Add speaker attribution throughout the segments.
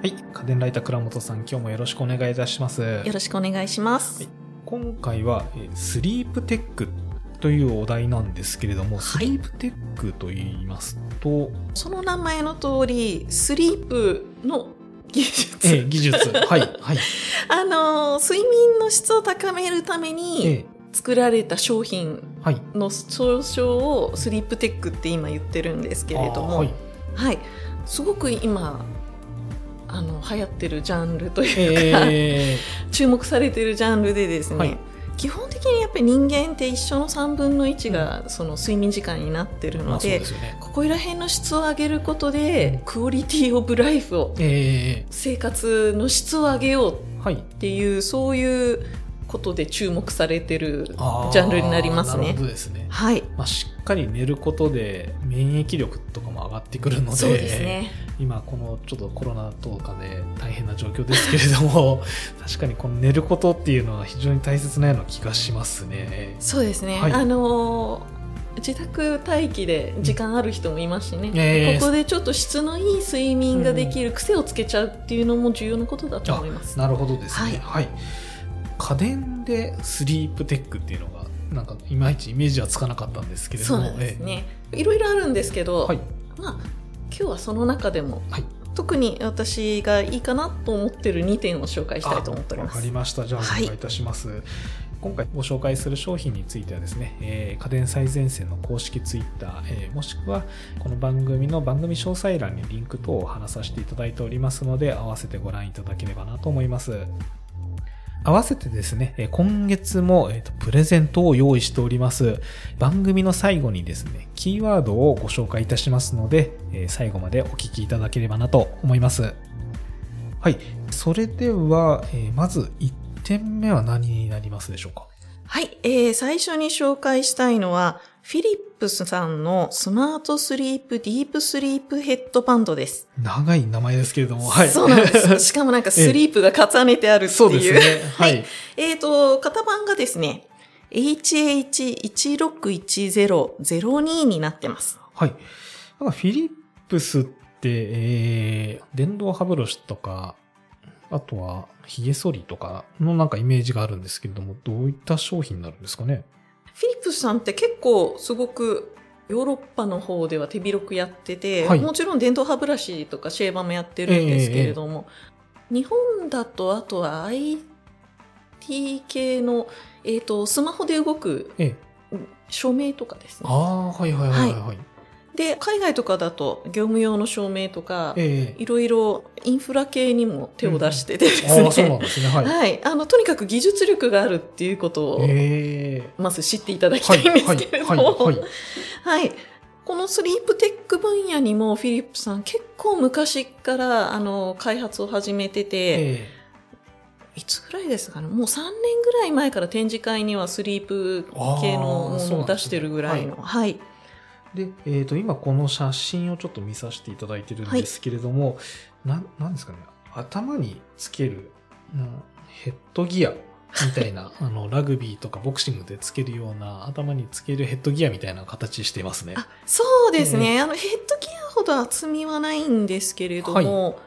Speaker 1: はい。家電ライター倉本さん、今日もよろしくお願いいたします。
Speaker 2: よろしくお願いします。
Speaker 1: はい今回は、えースリープテックというお題なんですけれども、
Speaker 2: はい
Speaker 1: スリープテックと言いますと、
Speaker 2: その名前の通り、スリープの技術。
Speaker 1: えー技術。はい。はい。
Speaker 2: あのー、睡眠の質を高めるため
Speaker 1: え
Speaker 2: に
Speaker 1: ー
Speaker 2: 作られた商品
Speaker 1: はい。
Speaker 2: の総称をスリープテックって今言ってるんですけれども、
Speaker 1: はい。
Speaker 2: はい。すごく今、あの、流行ってるジャンルというか、
Speaker 1: え
Speaker 2: 注目されてるジャンルでですね、
Speaker 1: はい。
Speaker 2: 基本的にやっぱり人間って一緒の3分の1がその睡眠時間になってるの
Speaker 1: あそう
Speaker 2: で、
Speaker 1: でね。
Speaker 2: ここら辺の質を上げることで、
Speaker 1: うん
Speaker 2: クオリティオブライフを
Speaker 1: え
Speaker 2: 生活の質を上げよう
Speaker 1: ー、はい。
Speaker 2: っていうそういうことで注目されてるジャンルになりますね。
Speaker 1: なるほどですね。
Speaker 2: はい。
Speaker 1: まあ、しっかり寝ることで免疫力とかも上がってくるので、
Speaker 2: そうですね
Speaker 1: 今このちょっとコロナとかで大変な状況ですけれども 確かにこの寝ることっていうのは非常に大切なような気がしますね。
Speaker 2: そうですね、
Speaker 1: はい
Speaker 2: あのー自宅待機で時間ある人もいますしね、
Speaker 1: えー
Speaker 2: ここでちょっと質のいい睡眠ができる癖をつけちゃうっていうのも重要なことだと思います。
Speaker 1: なるほどですね。は。
Speaker 2: はいい
Speaker 1: 家電でスリープテックっていうのがなんかいまいちイメージはつかなかったんですけれども。
Speaker 2: そうですね。いろいろあるんですけど、
Speaker 1: ええはい。
Speaker 2: まあ、今日はその中でも、
Speaker 1: はい
Speaker 2: 特に私がいいかなと思ってる2点を紹介したいと思っておりま
Speaker 1: わか
Speaker 2: す。
Speaker 1: りました。じゃあお
Speaker 2: はい
Speaker 1: 願いいたします。今回ご紹介する商品についてはですね、えー家電最前線の公式ツイッター、えーもしくはこの番組の番組詳細欄にリンク等を貼らさせていただいておりますので、合わせてご覧いただければなと思います。合わせてですね、今月も、プレゼントを用意しております。番組の最後にですね、キーワードをご紹介いたしますので、最後までお聞きいただければなと思います。はい。それでは、まず1点目は何になりますでしょうか？
Speaker 2: はい、えー最初に紹介したいのは、フィリップスさんのスマートスリープディープスリープヘッドバンドです。
Speaker 1: 長い名前ですけれども、はい。
Speaker 2: そうなんです。しかもなんかスリープが重ねてあるっていう。
Speaker 1: そうですね。はい。
Speaker 2: えっ、と、型番がですね、HH161002 になってます。
Speaker 1: はい。なんかフィリップスって、えー、電動歯ブラシとか、あとは、髭剃りとかのなんかイメージがあるんですけれども、どういった商品になるんですかね？
Speaker 2: フィリップスさんって結構すごくヨーロッパの方では手広くやってて、
Speaker 1: はい
Speaker 2: もちろん電動歯ブラシとかシェーバーもやってるんですけれども、日本だとあとは IT 系の、えっ、と、スマホで動く
Speaker 1: ええ。
Speaker 2: 照明とかですね。
Speaker 1: ああ、はいはいはいはい。はい、
Speaker 2: で、海外とかだと業務用の照明とか、
Speaker 1: ええ
Speaker 2: いろいろインフラ系にも手を出しててですね。
Speaker 1: ああ、そうなんですね。はい。
Speaker 2: はい。あの、とにかく技術力があるっていうことを、
Speaker 1: ええ
Speaker 2: まず知っていただきた
Speaker 1: はいい
Speaker 2: んですけれども、
Speaker 1: はいはいはい
Speaker 2: はい。このスリープテック分野にもフィリップさん結構昔からあの開発を始めてて、
Speaker 1: え
Speaker 2: いつぐらいですかねもう3年ぐらい前から展示会にはスリープ系のものを出してるぐらいの。はい。
Speaker 1: えで、えっ、と、今この写真をちょっと見させていただいてるんですけれども、なん、なんですかね、頭につける、うんヘッドギアみたいな、あの、ラグビーとかボクシングでつけるような、頭につけるヘッドギアみたいな形してますね。
Speaker 2: あそうですね、あのヘッドギアほど厚みはないんですけれども、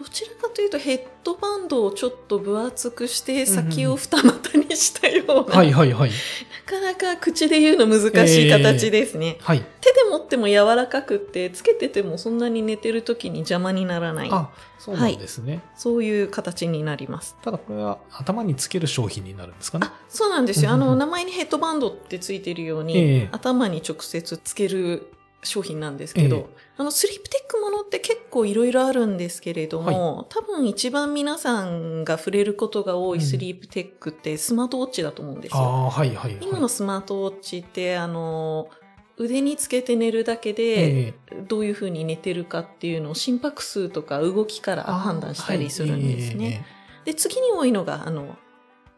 Speaker 2: どちらかというとヘッドバンドをちょっと分厚くして先を二股にしたような、
Speaker 1: はいはいはい。
Speaker 2: なかなか口で言うの難しい形ですね。
Speaker 1: はい。
Speaker 2: 手で持っても柔らかくって、つけててもそんなに寝てる時に邪魔にならない。
Speaker 1: あ、そうなんですね。
Speaker 2: そういう形になります。
Speaker 1: ただこれは頭につける商品になるんですかね。
Speaker 2: あ、そうなんですよ。あの、
Speaker 1: うんうんうん
Speaker 2: 名前にヘッドバンドってついてるように、
Speaker 1: ええ
Speaker 2: 頭に直接つける商品なんですけど、
Speaker 1: ええ
Speaker 2: あの、スリープテックものって結構いろいろあるんですけれども、多分一番皆さんが触れることが多いスリープテックってスマートウォッチだと思うんですよ。
Speaker 1: ああ、はいはい、はい。
Speaker 2: 今のスマートウォッチって、あの、腕につけて寝るだけで、
Speaker 1: ええ
Speaker 2: どういうふうに寝てるかっていうのを心拍数とか動きから判断したりするんですね。
Speaker 1: はいえ
Speaker 2: で、次に多いのが、あの、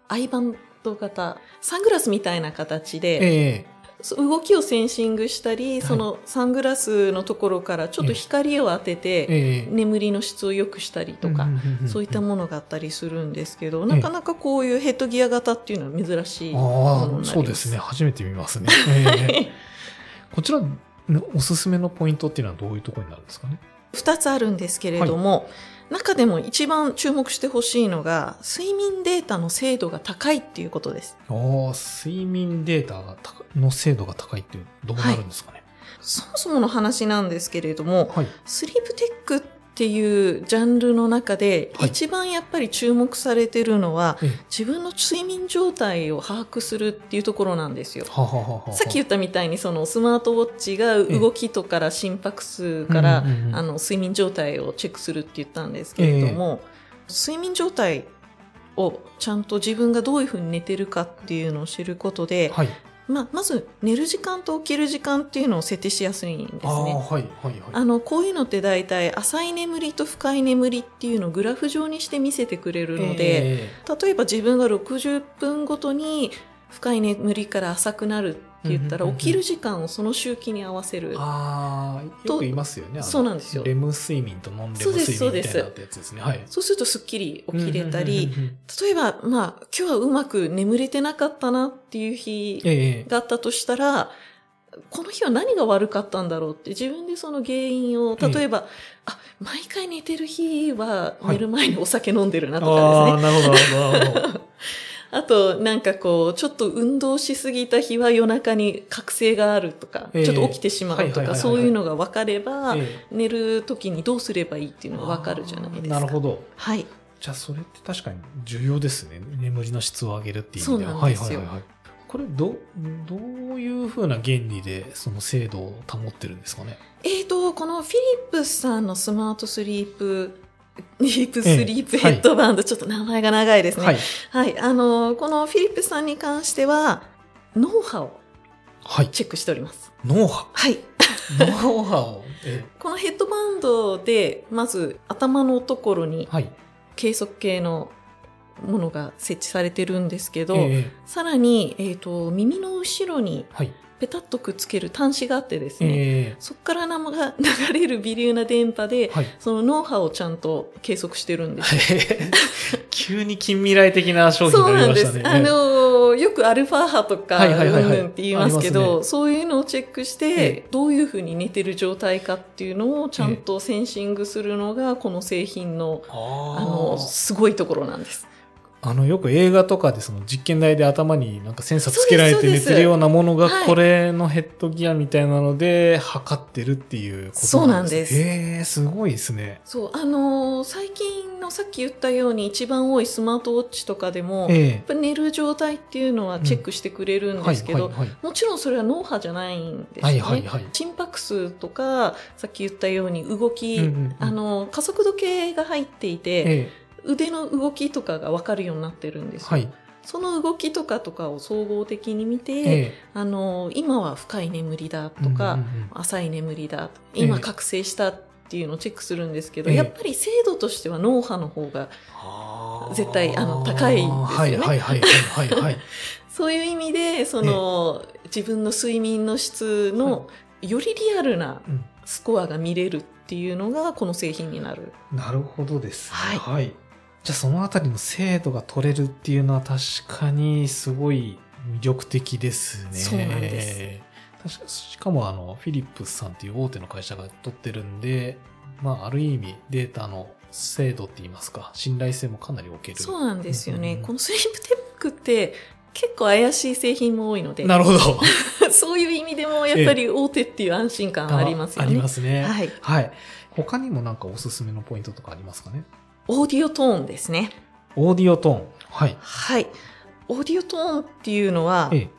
Speaker 2: アイバンド型、サングラスみたいな形
Speaker 1: え
Speaker 2: で、
Speaker 1: ええ
Speaker 2: 動きをセンシングしたり、そのサングラスのところからちょっと光を当てて、
Speaker 1: ええ
Speaker 2: 眠りの質を良くしたりとか、
Speaker 1: んんんん
Speaker 2: そういったものがあったりするんですけど、なかなかこういうヘッドギア型っていうのは珍しいも
Speaker 1: ああ。そうですね。初めて見ますね。ええこちら、おすすめのポイントっていうのはどういうところになるんですかね？
Speaker 2: 二つあるんですけれども、中でも一番注目してほしいのが、睡眠データの精度が高いっていうことです。
Speaker 1: おー睡眠データが高の精度が高いっていう、どうなるんですかね。
Speaker 2: そもそもの話なんですけれども、
Speaker 1: はい。
Speaker 2: スリープテックっていうジャンルの中で、
Speaker 1: はい
Speaker 2: 一番やっぱり注目されてるのは、
Speaker 1: ええ
Speaker 2: 自分の睡眠状態を把握するっていうところなんですよ。
Speaker 1: ははは
Speaker 2: さっき言ったみたいにそのスマートウォッチが動きとから心拍数から、あの睡眠状態をチェックするって言ったんですけれども、睡眠状態をちゃんと自分がどういうふうに寝てるかっていうのを知ることで、
Speaker 1: はい。
Speaker 2: まあ、まず寝る時間と起きる時間っていうのを設定しやすいんです
Speaker 1: ああー、
Speaker 2: ね。
Speaker 1: はい、はい、はい。
Speaker 2: あのこういうのって大体浅い眠りと深い眠りっていうのをグラフ上にして見せてくれるので、
Speaker 1: え
Speaker 2: 例えば自分が60分ごとに深い眠りから浅くなるって言ったら、起きる時間をその周期に合わせる
Speaker 1: ー、。ああ、よく言いますよね。
Speaker 2: そうなんですよ
Speaker 1: レム睡眠とノンレム睡眠みたいなやつですね。はい。
Speaker 2: そうするとすっきり起きれたり、例えば、まあ、今日はうまく眠れてなかったなっていう日
Speaker 1: ええ
Speaker 2: があったとしたら、この日は何が悪かったんだろうって自分でその原因を、
Speaker 1: ええ
Speaker 2: 例えば、あ、毎回寝てる日は
Speaker 1: はい
Speaker 2: 寝る前にお酒飲んでるなと
Speaker 1: ああ、
Speaker 2: かですね。
Speaker 1: なるほど、なるほど。
Speaker 2: あと、なんかこう、ちょっと運動しすぎた日は夜中に覚醒があるとか、
Speaker 1: ええ
Speaker 2: ちょっと起きてしまうとか、そういうのが分かれば、
Speaker 1: え
Speaker 2: 寝る時にどうすればいいっていうのが分かるじゃないですか。
Speaker 1: なるほど。
Speaker 2: はい。
Speaker 1: じゃあそれって確かに重要ですね。眠りの質を上げるっていう意味では。
Speaker 2: そうなんですよ
Speaker 1: はいはいはいはい。これど、どういうふうな原理でその精度を保ってるんですかね？
Speaker 2: えーと、このフィリップスさんのスマートスリープ、ディープス
Speaker 1: ええ
Speaker 2: リープヘッドバンド、ちょっと名前が長いですね。
Speaker 1: は
Speaker 2: はいい。。あの、このフィリップスさんに関しては、脳波を
Speaker 1: はい。
Speaker 2: チェックしております。
Speaker 1: 脳波。
Speaker 2: はい。
Speaker 1: 脳波を。え
Speaker 2: このヘッドバンドで、まず頭のところに
Speaker 1: はい。
Speaker 2: 計測計のものが設置されてるんですけど、
Speaker 1: ええ
Speaker 2: さらに、えっ、と、耳の後ろに
Speaker 1: はい。
Speaker 2: ペタッとくっつける端子があってですね、
Speaker 1: え
Speaker 2: そこからなが流れる微粒な電波で
Speaker 1: え、はい。
Speaker 2: その脳波をちゃんと計測してるんですよ。
Speaker 1: 急に近未来的な商品
Speaker 2: そう
Speaker 1: にな
Speaker 2: なんです。
Speaker 1: りましたね。
Speaker 2: あの、よくアルファ波とか、うんうんって言いますけど、そういうのをチェックして、
Speaker 1: ええ
Speaker 2: どういうふうに寝てる状態かっていうのをちゃんとセンシングするのが、この製品の、
Speaker 1: あ
Speaker 2: あの、すごいところなんです。
Speaker 1: あの、よく映画とかでその実験台で頭になんかセンサーつけられて寝てるようなものがこれのヘッドギアみたいなので測ってるっていうこと
Speaker 2: そうなんです
Speaker 1: へえ、すごいですね。
Speaker 2: そう、あのー最近のさっき言ったように一番多いスマートウォッチとかでも、やっ
Speaker 1: え
Speaker 2: ぱ寝る状態っていうのはチェックしてくれる
Speaker 1: え。
Speaker 2: んですけど、もちろんそれは脳波じゃないんですよね。
Speaker 1: はいはいはい
Speaker 2: 心拍数とか、さっき言ったように動き、あの、加速度計が入っていて、
Speaker 1: ええ。
Speaker 2: 腕の動きとかが分かるようになってるんですよ。
Speaker 1: はい。
Speaker 2: その動きとかとかを総合的に見て、
Speaker 1: ええ。
Speaker 2: あの、今は深い眠りだとか、
Speaker 1: うんうんうん
Speaker 2: 浅い眠りだ、
Speaker 1: ええ
Speaker 2: 今覚醒したっていうのをチェックするんですけど、
Speaker 1: ええ
Speaker 2: やっぱり精度としては脳波の方が、絶対あの高いですよね
Speaker 1: はいはいはいはい。
Speaker 2: そういう意味で、その、自分の睡眠の質のよりリアルな
Speaker 1: うん
Speaker 2: スコアが見れるっていうのがこの製品になる。
Speaker 1: なるほどですね。
Speaker 2: はい
Speaker 1: はい。じゃあそのあたりの精度が取れるっていうのは確かにすごい魅力的ですね。
Speaker 2: そうなんです
Speaker 1: 確かしかもあの、フィリップスさんっていう大手の会社が取ってるんで、まあある意味データの精度って言いますか、信頼性もかなり置ける。
Speaker 2: そうなんですよね。
Speaker 1: うん
Speaker 2: このスリープテックって結構怪しい製品も多いので、
Speaker 1: なるほど。
Speaker 2: そういう意味でもやっぱり大手っていう安心感ありますよね。
Speaker 1: ありますね。
Speaker 2: はい。
Speaker 1: はい。他にもなんかおすすめのポイントとかありますかね？
Speaker 2: オーディオトーンですね。
Speaker 1: オーディオトーン。はい。
Speaker 2: はい。オーディオトーンっていうのは、
Speaker 1: ええ。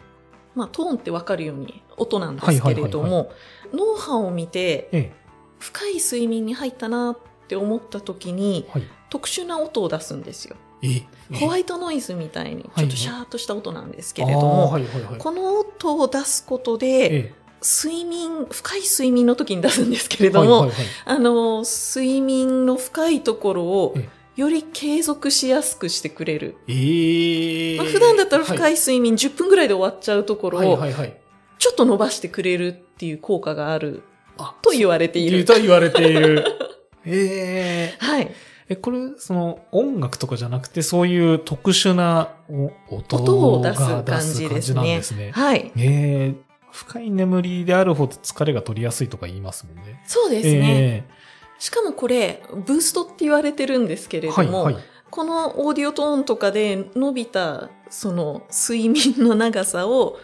Speaker 2: まあトーンってわかるように音なんですけれども、脳波を見て
Speaker 1: ええ。
Speaker 2: 深い睡眠に入ったなって思った時に
Speaker 1: はい。
Speaker 2: 特殊な音を出すんですよ。
Speaker 1: ええ。
Speaker 2: ホワ
Speaker 1: イ
Speaker 2: イトノイズみたいにち
Speaker 1: はい
Speaker 2: ょっとシャーっとした音なんですけれども。この音を出すことで、
Speaker 1: ええ。
Speaker 2: 睡眠、深い睡眠の時に出すんですけれども、
Speaker 1: はいはいはい
Speaker 2: あの、睡眠の深いところを
Speaker 1: え
Speaker 2: より継続しやすくしてくれる。
Speaker 1: ええ
Speaker 2: まあ普段だったら深
Speaker 1: はい
Speaker 2: 睡眠10分ぐらいで終わっちゃうところ
Speaker 1: はい
Speaker 2: を
Speaker 1: はいはい。
Speaker 2: ちょっと伸ばしてくれるっていう効果がある
Speaker 1: あ
Speaker 2: と言われている。
Speaker 1: と言われている。ええ
Speaker 2: はい。
Speaker 1: え、これ、その、音楽とかじゃなくて、そういう特殊なお音
Speaker 2: 音を出す
Speaker 1: が
Speaker 2: 感じですね
Speaker 1: すね。
Speaker 2: はい。
Speaker 1: ええ深い眠りであるほど疲れが取りやすいとか言いますもんね。
Speaker 2: そうですね。
Speaker 1: え
Speaker 2: しかもこれ、ブーストって言われてるんですけれども、
Speaker 1: はいはい。
Speaker 2: このオーディオトーンとかで伸びた、その睡眠の長さを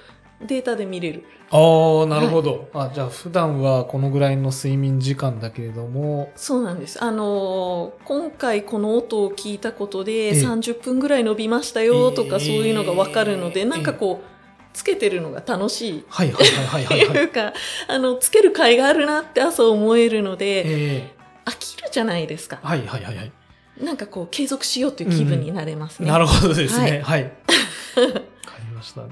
Speaker 2: データで見れる。
Speaker 1: ああ、なるほど。あ、じゃあ普段はこのぐらいの睡眠時間だけれども、
Speaker 2: そうなんです。あのー今回この音を聞いたことで
Speaker 1: ええ
Speaker 2: 30分ぐらい伸びましたよとか
Speaker 1: ええ
Speaker 2: そういうのがわかるので、
Speaker 1: ええ
Speaker 2: なんかこう、つけてるのが楽しい。
Speaker 1: はいはいはいはいはい、はい。
Speaker 2: っていうか、あの、つける甲斐があるなって朝思えるので、
Speaker 1: え
Speaker 2: 飽きるじゃないですか
Speaker 1: ー。はいはいはいはい。
Speaker 2: なんかこう、継続しようっていう気分になれますね。
Speaker 1: なるほどですね。
Speaker 2: は
Speaker 1: はい。わ、かりました。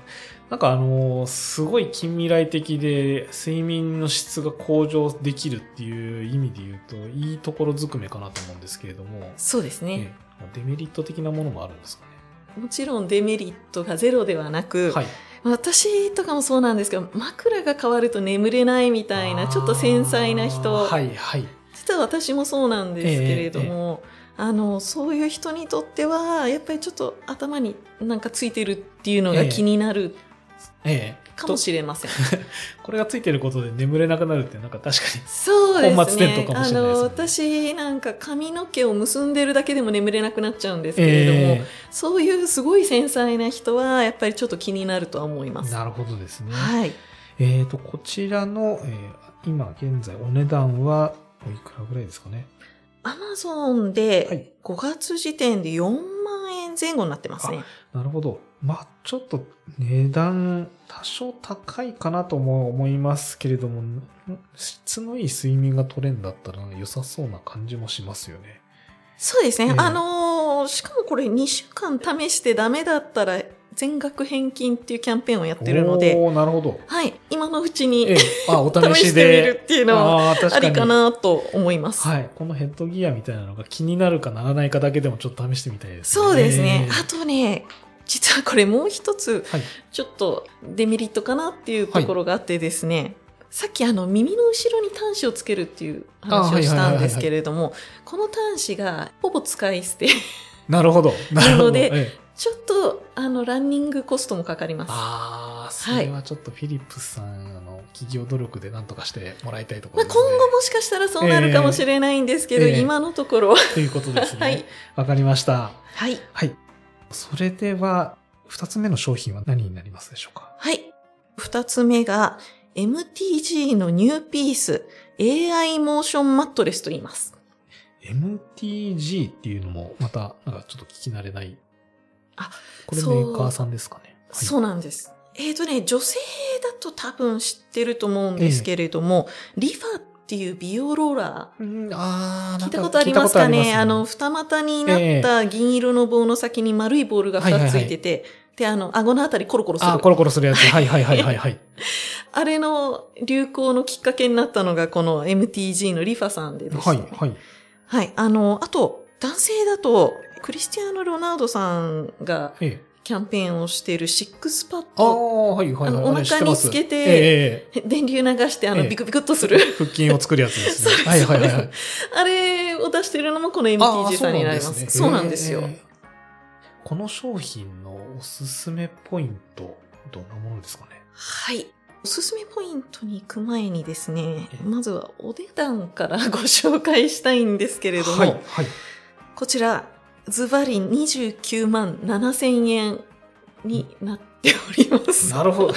Speaker 1: なんかあのーすごい近未来的で睡眠の質が向上できるっていう意味で言うと、いいところずくめかなと思うんですけれども、
Speaker 2: そうですね。
Speaker 1: ええデメリット的なものもあるんですかね。
Speaker 2: もちろんデメリットがゼロではなく、
Speaker 1: はい。
Speaker 2: 私とかもそうなんですけど、枕が変わると眠れないみたいな、ちょっと繊細な人、
Speaker 1: はいはい。
Speaker 2: 実は私もそうなんですけれども、あの、そういう人にとっては、やっぱりちょっと頭になんかついてるっていうのが気になる。
Speaker 1: ええ
Speaker 2: かもしれません。
Speaker 1: これがついてることで眠れなくなるってなんか確かに。
Speaker 2: そうですね。
Speaker 1: 本末転倒かもしれないですね
Speaker 2: あの、私なんか髪の毛を結んでるだけでも眠れなくなっちゃうんですけれども、
Speaker 1: え
Speaker 2: そういうすごい繊細な人は、やっぱりちょっと気になるとは思います。
Speaker 1: えなるほどですね。
Speaker 2: はい。
Speaker 1: えっ、と、こちらの、えー今現在お値段はおいくらぐらいですかね？
Speaker 2: アマゾン
Speaker 1: は
Speaker 2: で
Speaker 1: い
Speaker 2: 5月時点で4万円前後になってますね。
Speaker 1: なるほど。まあ、ちょっと値段多少高いかなとも思いますけれども、ん質のいい睡眠が取れんだったら良さそうな感じもしますよね。
Speaker 2: そうですね。
Speaker 1: ええ
Speaker 2: あのーしかもこれ2週間試してダメだったら全額返金っていうキャンペーンをやってるので、
Speaker 1: おーなるほど。
Speaker 2: はい。今のうちに、
Speaker 1: ええあ、お試し
Speaker 2: 試してみる
Speaker 1: で。
Speaker 2: っていうのは
Speaker 1: あ
Speaker 2: りかなと思います。
Speaker 1: はい。このヘッドギアみたいなのが気になるかならないかだけでもちょっと試してみたいですね。
Speaker 2: そうですね。
Speaker 1: え
Speaker 2: あとね、実はこれもう一つ、
Speaker 1: はい。
Speaker 2: ちょっとデメリットかなっていうところがあってですね、さっきあの耳の後ろに端子をつけるっていう話をしたんですけれども、この端子がほぼ使い捨て。
Speaker 1: なるほど。なるほど。
Speaker 2: なので
Speaker 1: ええ
Speaker 2: ちょっとあのランニングコストもかかります。
Speaker 1: ああ、それはちょっとフィリップスさん、あの、企業努力で何とかしてもらいたいとこ
Speaker 2: まあ、
Speaker 1: ろですね。
Speaker 2: 今後もしかしたらそうなるかもしれないんですけど、
Speaker 1: ええ
Speaker 2: 今のところは。
Speaker 1: ということですね。
Speaker 2: はい。
Speaker 1: わかりました。
Speaker 2: はい。
Speaker 1: はい。それでは、二つ目の商品は何になりますでしょうか？
Speaker 2: はい。二つ目が MTG のニューピース AI モーションマットレスと言います。
Speaker 1: MTG っていうのも、また、なんかちょっと聞き慣れない。
Speaker 2: あ、
Speaker 1: これメーカーさんですかね？はい
Speaker 2: そうなんです。えっ、とね、女性だと多分知ってると思うんですけれども、リファっていう美容ローラー、
Speaker 1: うん、あー
Speaker 2: 聞いたことありますかね？あの、
Speaker 1: の、
Speaker 2: 二股になった銀色の棒の先に丸いボールが二つついてて、で、あの、顎のあたりコロコロする。
Speaker 1: あー、コロコロするやつ。はいはいはいはいはい。
Speaker 2: あれの流行のきっかけになったのがこの MTG のリファさんでですね。
Speaker 1: はいはい。
Speaker 2: はい。あの、あと、男性だと、クリスティアーノ・ロナウドさんが
Speaker 1: ええ。
Speaker 2: キャンペーンをしているシックスパッ
Speaker 1: ああ、
Speaker 2: ド、
Speaker 1: はいはいはい。
Speaker 2: お腹につけて
Speaker 1: ええ
Speaker 2: 電流流してあの、
Speaker 1: ええ
Speaker 2: ビクビクっとする。
Speaker 1: 腹筋を作るやつですね。はいはいはいはい。
Speaker 2: あれを出してるのもこの MTG さんになります。
Speaker 1: ね
Speaker 2: そうなんですよ。
Speaker 1: えーこの商品のおすすめポイント、どんなものですかね？
Speaker 2: はい。おすすめポイントに行く前にですね
Speaker 1: え、
Speaker 2: まずはお値段からご紹介したいんですけれども、
Speaker 1: はい、はい。
Speaker 2: こちら、ズバリ29万7千円になっております。
Speaker 1: なるほど。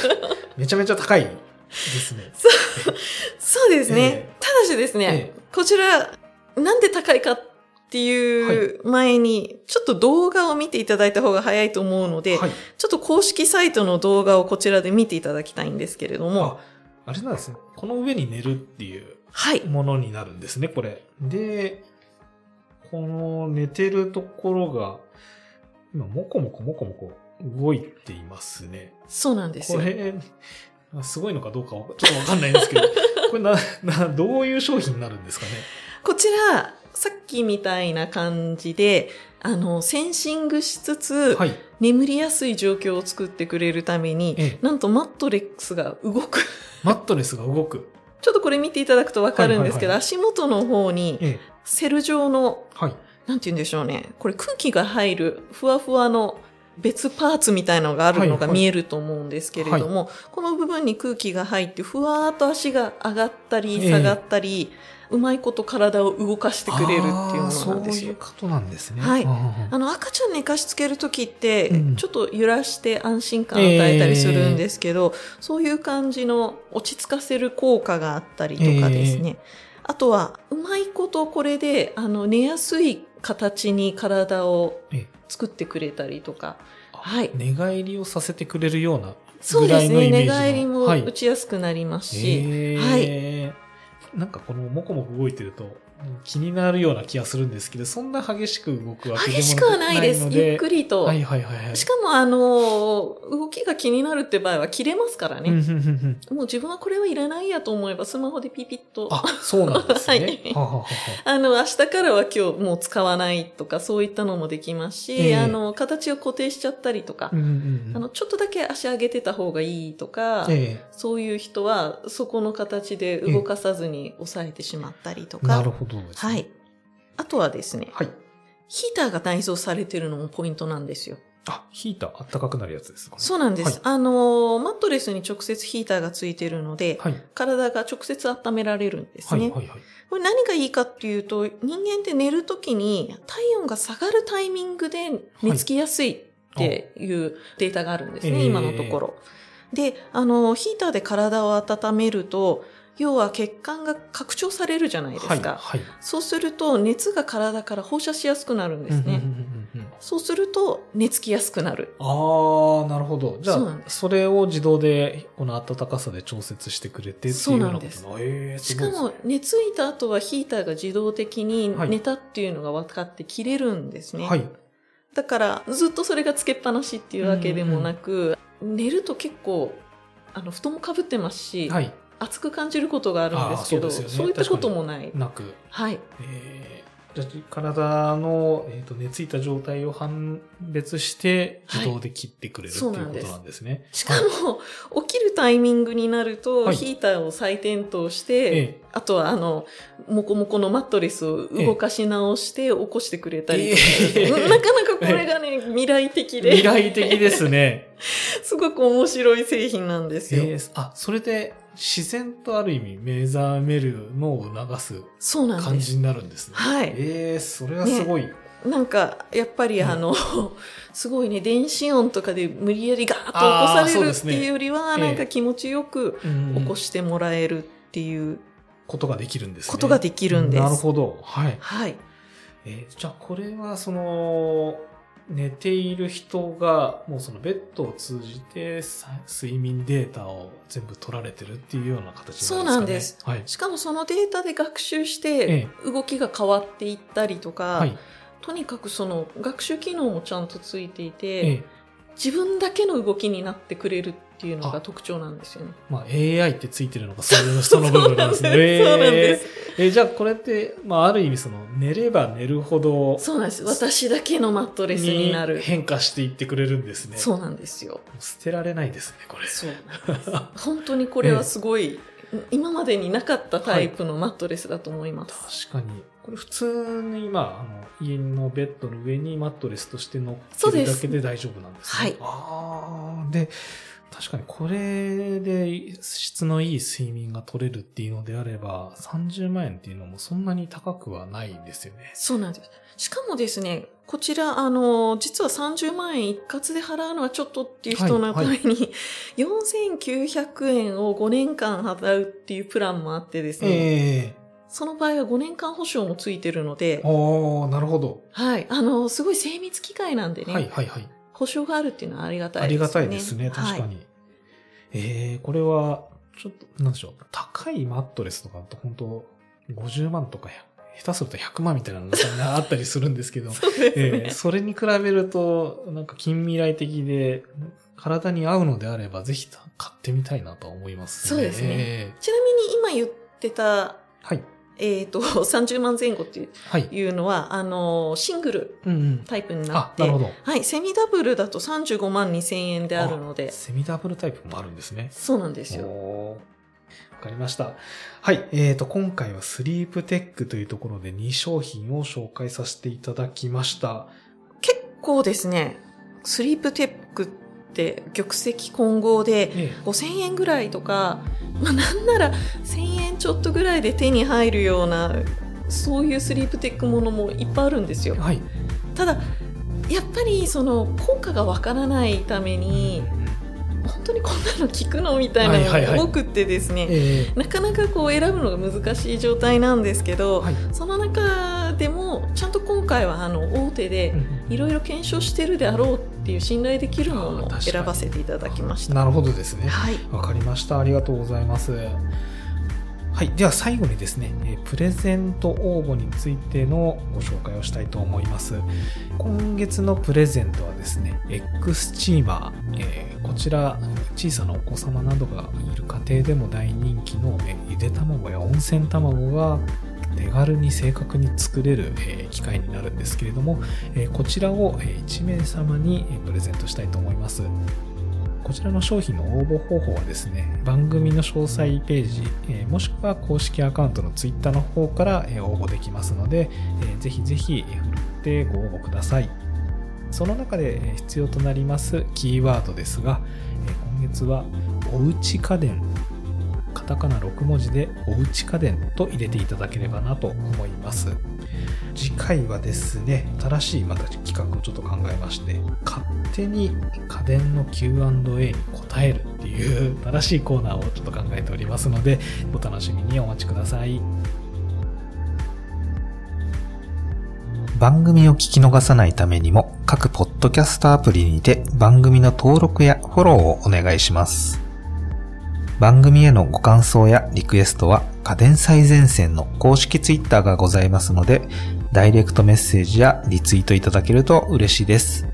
Speaker 1: めちゃめちゃ高いですね。
Speaker 2: そうですね。
Speaker 1: え
Speaker 2: ただしですね、
Speaker 1: え
Speaker 2: こちら、なんで高いかっていう前に、ちょっと動画を見ていただいた方が早いと思うので、
Speaker 1: はい。
Speaker 2: ちょっと公式サイトの動画をこちらで見ていただきたいんですけれども、
Speaker 1: あ、あれなんですね。この上に寝るっていう
Speaker 2: はい。
Speaker 1: ものになるんですね、これ。で、この寝てるところが、今、もこもこもこもこ動いていますね。
Speaker 2: そうなんですよ。
Speaker 1: これ、すごいのかどうかはちょっとわかんないんですけど、これな、な、どういう商品になるんですかね？
Speaker 2: こちら、さっきみたいな感じで、あの、センシングしつつ、
Speaker 1: はい。
Speaker 2: 眠りやすい状況を作ってくれるために、
Speaker 1: ええ
Speaker 2: なんとマットレックスが動く。
Speaker 1: マットレスが動く。
Speaker 2: ちょっとこれ見ていただくとわかるんですけど、
Speaker 1: はいはいは
Speaker 2: 足元の方に
Speaker 1: ええ。
Speaker 2: セル状の、
Speaker 1: はい。
Speaker 2: なんて言うんでしょうね。これ空気が入るふわふわの別パーツみたいなのがあるのが
Speaker 1: はいはい
Speaker 2: 見えると思うんですけれども、この部分に空気が入って、ふわーっと足が上がった
Speaker 1: え
Speaker 2: り、
Speaker 1: え
Speaker 2: 下がったり、うまいこと体を動かしてくれるっていうものなんです
Speaker 1: あーそういう
Speaker 2: よ。
Speaker 1: ことなんですね。
Speaker 2: はい
Speaker 1: あ
Speaker 2: あの、赤ちゃん寝かしつけるときって
Speaker 1: うん、
Speaker 2: ちょっと揺らして安心感を与えたりするんですけど、そういう感じの落ち着かせる効果があったりとかですね。あとは、うまいことこれで、あの、寝やすい形に体を
Speaker 1: ええ
Speaker 2: 作ってくれたりとか。
Speaker 1: あ
Speaker 2: はい
Speaker 1: 寝返りをさせてくれるような
Speaker 2: そうですね。寝返りも
Speaker 1: はい
Speaker 2: 打ちやすくなりますし。
Speaker 1: えーなんかこのもこもこ動いてると気になるような気がするんですけど、そんな激しく動くわけでも
Speaker 2: 激しくはないです。ゆっくりと。
Speaker 1: はいはいはいはい。
Speaker 2: しかも、あの、動きが気になるって場合は切れますからね。もう自分はこれはいらないやと思えばスマホでピピッと。
Speaker 1: あ、そうなんですね。
Speaker 2: はい
Speaker 1: はははは
Speaker 2: あの、明日からは今日もう使わないとか、そういったのもできますし、
Speaker 1: ええ
Speaker 2: あの、形を固定しちゃったりとか、あの、ちょっとだけ足上げてた方がいいとか、
Speaker 1: え
Speaker 2: そういう人は、そこの形で動かさずに抑えてしまったりとか。
Speaker 1: えなるほどですね。
Speaker 2: はい。あとはですね、
Speaker 1: はい。
Speaker 2: ヒーターが内蔵されてるのもポイントなんですよ。
Speaker 1: あ、ヒーター、あったかくなるやつですかね。
Speaker 2: そうなんです。
Speaker 1: はい
Speaker 2: あの、マットレスに直接ヒーターがついてるので、
Speaker 1: はい。
Speaker 2: 体が直接温められるんです
Speaker 1: はい、
Speaker 2: ね。
Speaker 1: はい、はい。
Speaker 2: これ何がいいかっていうと、人間って寝るときに体温が下がるタイミングで寝つきやすいっていうデータがあるんですね、
Speaker 1: ええ
Speaker 2: 今のところ。で、あの、ヒーターで体を温めると、要は血管が拡張されるじゃないですか。
Speaker 1: はい、はい。
Speaker 2: そうすると熱が体から放射しやすくなるんですね。
Speaker 1: うんうんうんうんうん
Speaker 2: そうすると寝つきやすくなる。
Speaker 1: ああ、なるほど。じゃあ
Speaker 2: そ
Speaker 1: れを自動で、この暖かさで調節してくれてっていう
Speaker 2: そう
Speaker 1: ようなこと
Speaker 2: なんです
Speaker 1: なええ
Speaker 2: しかも寝ついた後はヒーターが自動的に
Speaker 1: はい
Speaker 2: 寝たっていうのが分かって切れるんですね。
Speaker 1: はい。
Speaker 2: だからずっとそれがつけっぱなしっていうわけでもなく、寝ると結構あの布団もかぶってますし、
Speaker 1: はい。
Speaker 2: 暑く感じることがあるんですけど
Speaker 1: そうですよね
Speaker 2: いったこともない。
Speaker 1: なく。
Speaker 2: はい。
Speaker 1: えーじゃあ体の、えー、と寝ついた状態を判別して自動で切ってくれる、
Speaker 2: はい
Speaker 1: っていうことなんですね。
Speaker 2: しかも、起きるタイミングになると、
Speaker 1: はい
Speaker 2: ヒーターを再点灯して、
Speaker 1: ええ
Speaker 2: あとはあの、もこもこのマットレスを動かし直して起こしてくれたり
Speaker 1: ええ
Speaker 2: なかなかこれがね、未来的で、
Speaker 1: 未来的ですね。
Speaker 2: すごく面白い製品なんですよ。
Speaker 1: えーあ、それで自然とある意味目覚めるのを促す。感じになるんですね。
Speaker 2: はい
Speaker 1: えーそれはすごい。
Speaker 2: なんか、やっぱりあの、すごいね、電子音とかで無理やりガーッと起こされるっていうよりは、
Speaker 1: ええ
Speaker 2: なんか気持ちよく
Speaker 1: うん
Speaker 2: 起こしてもらえるっていう
Speaker 1: ことができるんですね。
Speaker 2: ことができるんです。
Speaker 1: なるほど。はい。
Speaker 2: はい。
Speaker 1: えーじゃあこれはその、寝ている人がもうそのベッドを通じてさ睡眠データを全部取られてるっていうような形なんですかね。
Speaker 2: そうなんです。
Speaker 1: はい。
Speaker 2: しかもそのデータで学習し
Speaker 1: え
Speaker 2: て、動きが変わっていったりとか、
Speaker 1: はい。
Speaker 2: とにかくその学習機能もちゃんとついていて、
Speaker 1: ええ
Speaker 2: 自分だけの動きになってくれるっていうの
Speaker 1: あ
Speaker 2: が特徴なんですよね。
Speaker 1: まあ AI ってついてるのがそのその部分なんですね。
Speaker 2: そうなんです。
Speaker 1: えーえーじゃあこれって、まあある意味その寝れば寝るほど
Speaker 2: そうなんです。私だけのマットレスになる。
Speaker 1: 変化していってくれるんですね。
Speaker 2: そうなんですよ。
Speaker 1: 捨てられないですね、これ。
Speaker 2: そうなんです。本当にこれはすごい、今までになかったタイプのマットレスだと思います。
Speaker 1: 確かに。これ普通に、まあ、あの、家のベッドの上にマットレスとして乗っけるだけで大丈夫なんですね。
Speaker 2: はい
Speaker 1: ああ、で、確かにこれで質のいい睡眠が取れるっていうのであれば、30万円っていうのもそんなに高くはないんですよね。
Speaker 2: そうなんです。しかもですね、こちら、あの、実は30万円一括で払うのはちょっとっていう人のために、4900円を5年間払うっていうプランもあってですね、
Speaker 1: ええ
Speaker 2: その場合は5年間保証もついてるので、
Speaker 1: おー、なるほど。
Speaker 2: はい、あの、すごい精密機械なんでね、
Speaker 1: はいはいはい。
Speaker 2: 保証があるっていうのはありがたいですね。
Speaker 1: ありがたいですね、確か
Speaker 2: はい
Speaker 1: に。えー、これは、ちょっと、なんでしょう。高いマットレスとかだと本当50万とか、下手すると100万みたいなのがあったりするんですけど、
Speaker 2: そね。
Speaker 1: えーそれに比べると、なんか近未来的で、体に合うのであれば、ぜひ買ってみたいなとは思います
Speaker 2: そうですね
Speaker 1: え
Speaker 2: ちなみに今言ってた、
Speaker 1: ーはい。
Speaker 2: えっ、と、30万前後って
Speaker 1: はい。
Speaker 2: いうのは、あの、シングル
Speaker 1: うんうん。
Speaker 2: タイプにな
Speaker 1: あ
Speaker 2: っ、て、
Speaker 1: なるほど。
Speaker 2: はい、セミダブルだと35万2千円であるので、
Speaker 1: セミダブルタイプもあるんですね。
Speaker 2: そうなんですよ。
Speaker 1: わかりました。はい。えーと、今回はスリープテックというところで2商品を紹介させていただきました。
Speaker 2: 結構ですね、スリープテックって玉石混合で
Speaker 1: え
Speaker 2: 5000円ぐらいとか、まあ、なんなら1000円ちょっとぐらいで手に入るようなそういうスリープテックものもいっぱいあるんですよ
Speaker 1: え。はい。
Speaker 2: ただやっぱりその効果がわからないために本当にこんなの効くのみたいなのが多くってですね、
Speaker 1: え
Speaker 2: なかなかこう選ぶのが難しい状態なんですけ
Speaker 1: え
Speaker 2: ど、
Speaker 1: はい。
Speaker 2: その中でもちゃんと今回はあの大手でいろいろ検証してるであろうっていう信頼できるものを選ばせていただきました。
Speaker 1: なるほどですね。
Speaker 2: はい、
Speaker 1: わかりました。ありがとうございます。はい。では最後にですね、えープレゼント応募についてのご紹介をしたいと思います。今月のプレゼントはですね、X チーマー、えーこちら小さなお子様などがいる家庭でも大人気の、えーゆで卵や温泉卵が手軽に正確に作れる、え機械になるんですけれども、えこちらを、1名様にプレゼントしたいと思います。こちらの商品の応募方法はですね、番組の詳細ページ、えもしくは公式アカウントのツイッターの方から応募できますので、えぜひぜひえーふるってご応募ください。その中で必要となりますキーワードですが、今月はおうち家電、カタカナ6文字でおうち家電と入れていただければなと思います。次回はですね、新しいまた企画をちょっと考えまして、勝手に家電の Q&A に答えるっていう新しいコーナーをちょっと考えておりますので、お楽しみにお待ちください。
Speaker 3: 番組を聞き逃さないためにも、各ポッドキャストアプリにて番組の登録やフォローをお願いします。番組へのご感想やリクエストは家電最前線の公式ツイッターがございますので、ダイレクトメッセージやリツイートいただけると嬉しいです。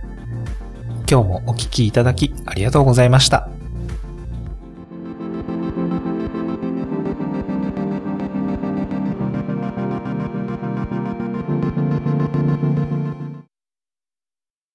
Speaker 3: 今日もお聴きいただきありがとうございました。